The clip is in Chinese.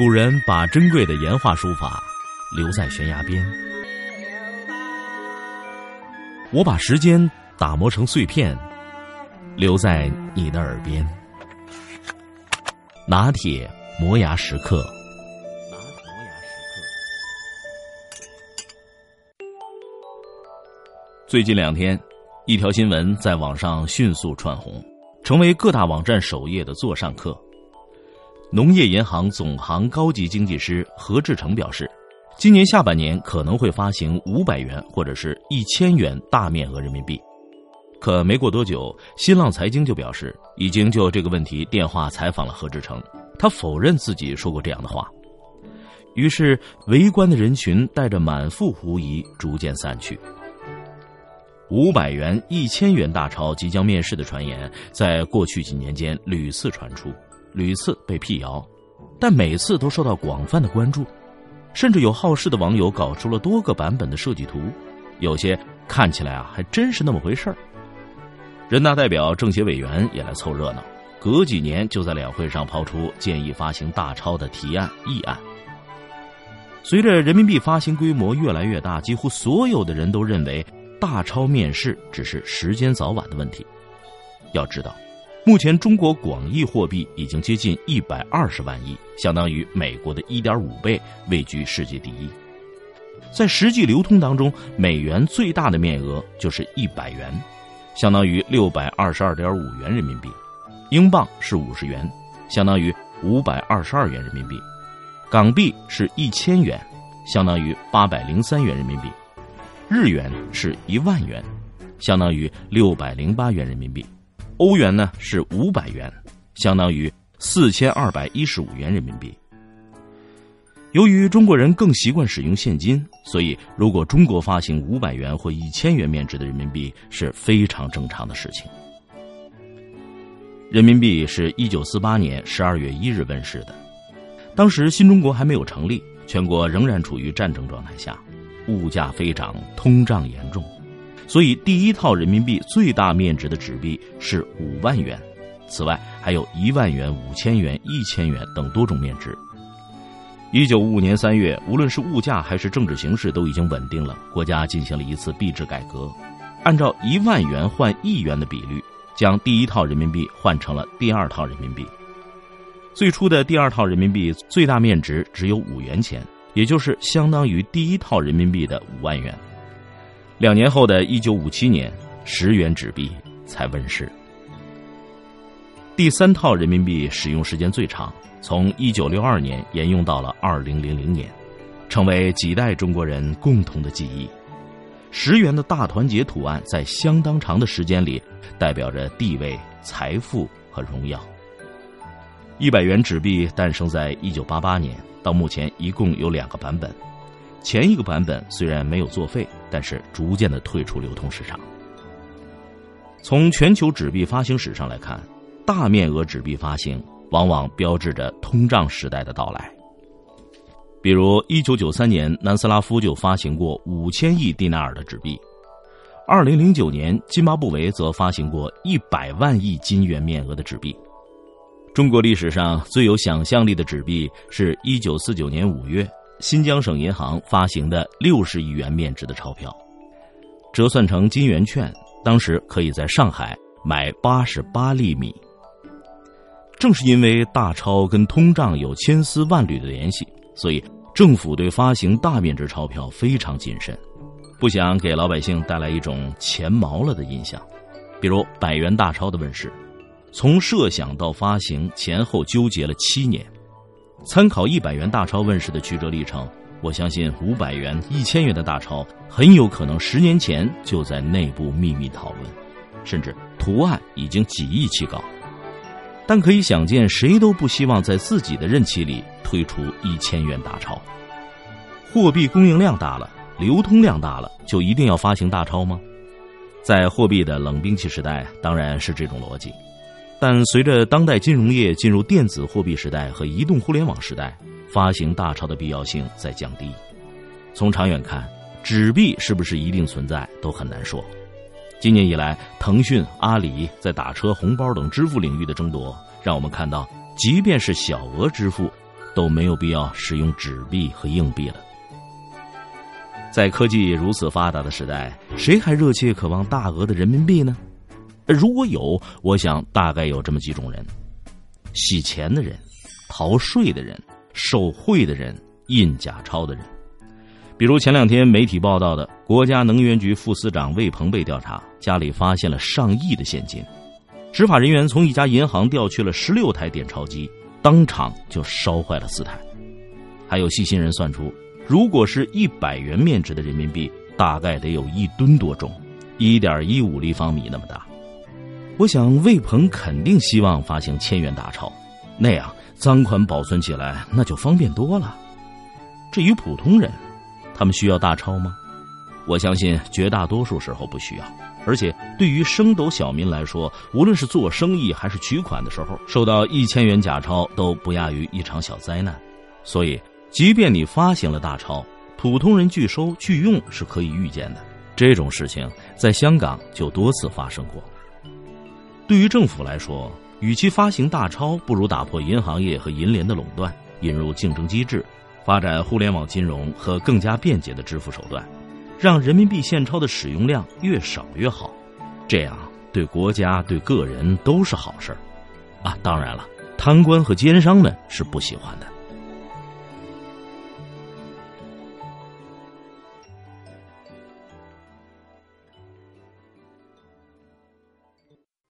古人把珍贵的岩画书法留在悬崖边，我把时间打磨成碎片，留在你的耳边。拿铁磨牙时刻。最近两天，一条新闻在网上迅速窜红，成为各大网站首页的座上客。农业银行总行高级经济师何志成表示，今年下半年可能会发行五百元或者是一千元大面额人民币。可没过多久，新浪财经就表示已经就这个问题电话采访了何志成，他否认自己说过这样的话。于是，围观的人群带着满腹狐疑逐渐散去。五百元、一千元大钞即将面世的传言，在过去几年间屡次传出。屡次被辟谣，但每次都受到广泛的关注，甚至有好事的网友搞出了多个版本的设计图，有些看起来啊还真是那么回事儿。人大代表、政协委员也来凑热闹，隔几年就在两会上抛出建议发行大钞的提案议案。随着人民币发行规模越来越大，几乎所有的人都认为大钞面世只是时间早晚的问题。要知道。目前，中国广义货币已经接近一百二十万亿，相当于美国的一点五倍，位居世界第一。在实际流通当中，美元最大的面额就是一百元，相当于六百二十二点五元人民币；英镑是五十元，相当于五百二十二元人民币；港币是一千元，相当于八百零三元人民币；日元是一万元，相当于六百零八元人民币。欧元呢是五百元，相当于四千二百一十五元人民币。由于中国人更习惯使用现金，所以如果中国发行五百元或一千元面值的人民币是非常正常的事情。人民币是一九四八年十二月一日问世的，当时新中国还没有成立，全国仍然处于战争状态下，物价飞涨，通胀严重。所以，第一套人民币最大面值的纸币是五万元，此外还有一万元、五千元、一千元等多种面值。一九五五年三月，无论是物价还是政治形势都已经稳定了，国家进行了一次币制改革，按照一万元换一元的比率，将第一套人民币换成了第二套人民币。最初的第二套人民币最大面值只有五元钱，也就是相当于第一套人民币的五万元。两年后的一九五七年，十元纸币才问世。第三套人民币使用时间最长，从一九六二年沿用到了二零零零年，成为几代中国人共同的记忆。十元的大团结图案在相当长的时间里，代表着地位、财富和荣耀。一百元纸币诞生在一九八八年，到目前一共有两个版本。前一个版本虽然没有作废，但是逐渐的退出流通市场。从全球纸币发行史上来看，大面额纸币发行往往标志着通胀时代的到来。比如，一九九三年南斯拉夫就发行过五千亿蒂纳尔的纸币；二零零九年津巴布韦则发行过一百万亿金元面额的纸币。中国历史上最有想象力的纸币是一九四九年五月。新疆省银行发行的六十亿元面值的钞票，折算成金元券，当时可以在上海买八十八粒米。正是因为大钞跟通胀有千丝万缕的联系，所以政府对发行大面值钞票非常谨慎，不想给老百姓带来一种钱毛了的印象。比如百元大钞的问世，从设想到发行前后纠结了七年。参考一百元大钞问世的曲折历程，我相信五百元、一千元的大钞很有可能十年前就在内部秘密讨论，甚至图案已经几亿起稿。但可以想见，谁都不希望在自己的任期里推出一千元大钞。货币供应量大了，流通量大了，就一定要发行大钞吗？在货币的冷兵器时代，当然是这种逻辑。但随着当代金融业进入电子货币时代和移动互联网时代，发行大钞的必要性在降低。从长远看，纸币是不是一定存在都很难说。今年以来，腾讯、阿里在打车、红包等支付领域的争夺，让我们看到，即便是小额支付，都没有必要使用纸币和硬币了。在科技如此发达的时代，谁还热切渴望大额的人民币呢？如果有，我想大概有这么几种人：洗钱的人、逃税的人、受贿的人、印假钞的人。比如前两天媒体报道的，国家能源局副司长魏鹏被调查，家里发现了上亿的现金，执法人员从一家银行调去了十六台点钞机，当场就烧坏了四台。还有细心人算出，如果是一百元面值的人民币，大概得有一吨多重，一点一五立方米那么大。我想魏鹏肯定希望发行千元大钞，那样赃款保存起来那就方便多了。至于普通人，他们需要大钞吗？我相信绝大多数时候不需要。而且对于升斗小民来说，无论是做生意还是取款的时候，收到一千元假钞都不亚于一场小灾难。所以，即便你发行了大钞，普通人拒收拒用是可以预见的。这种事情在香港就多次发生过。对于政府来说，与其发行大钞，不如打破银行业和银联的垄断，引入竞争机制。发展互联网金融和更加便捷的支付手段，让人民币现钞的使用量越少越好，这样对国家对个人都是好事儿，啊，当然了，贪官和奸商们是不喜欢的。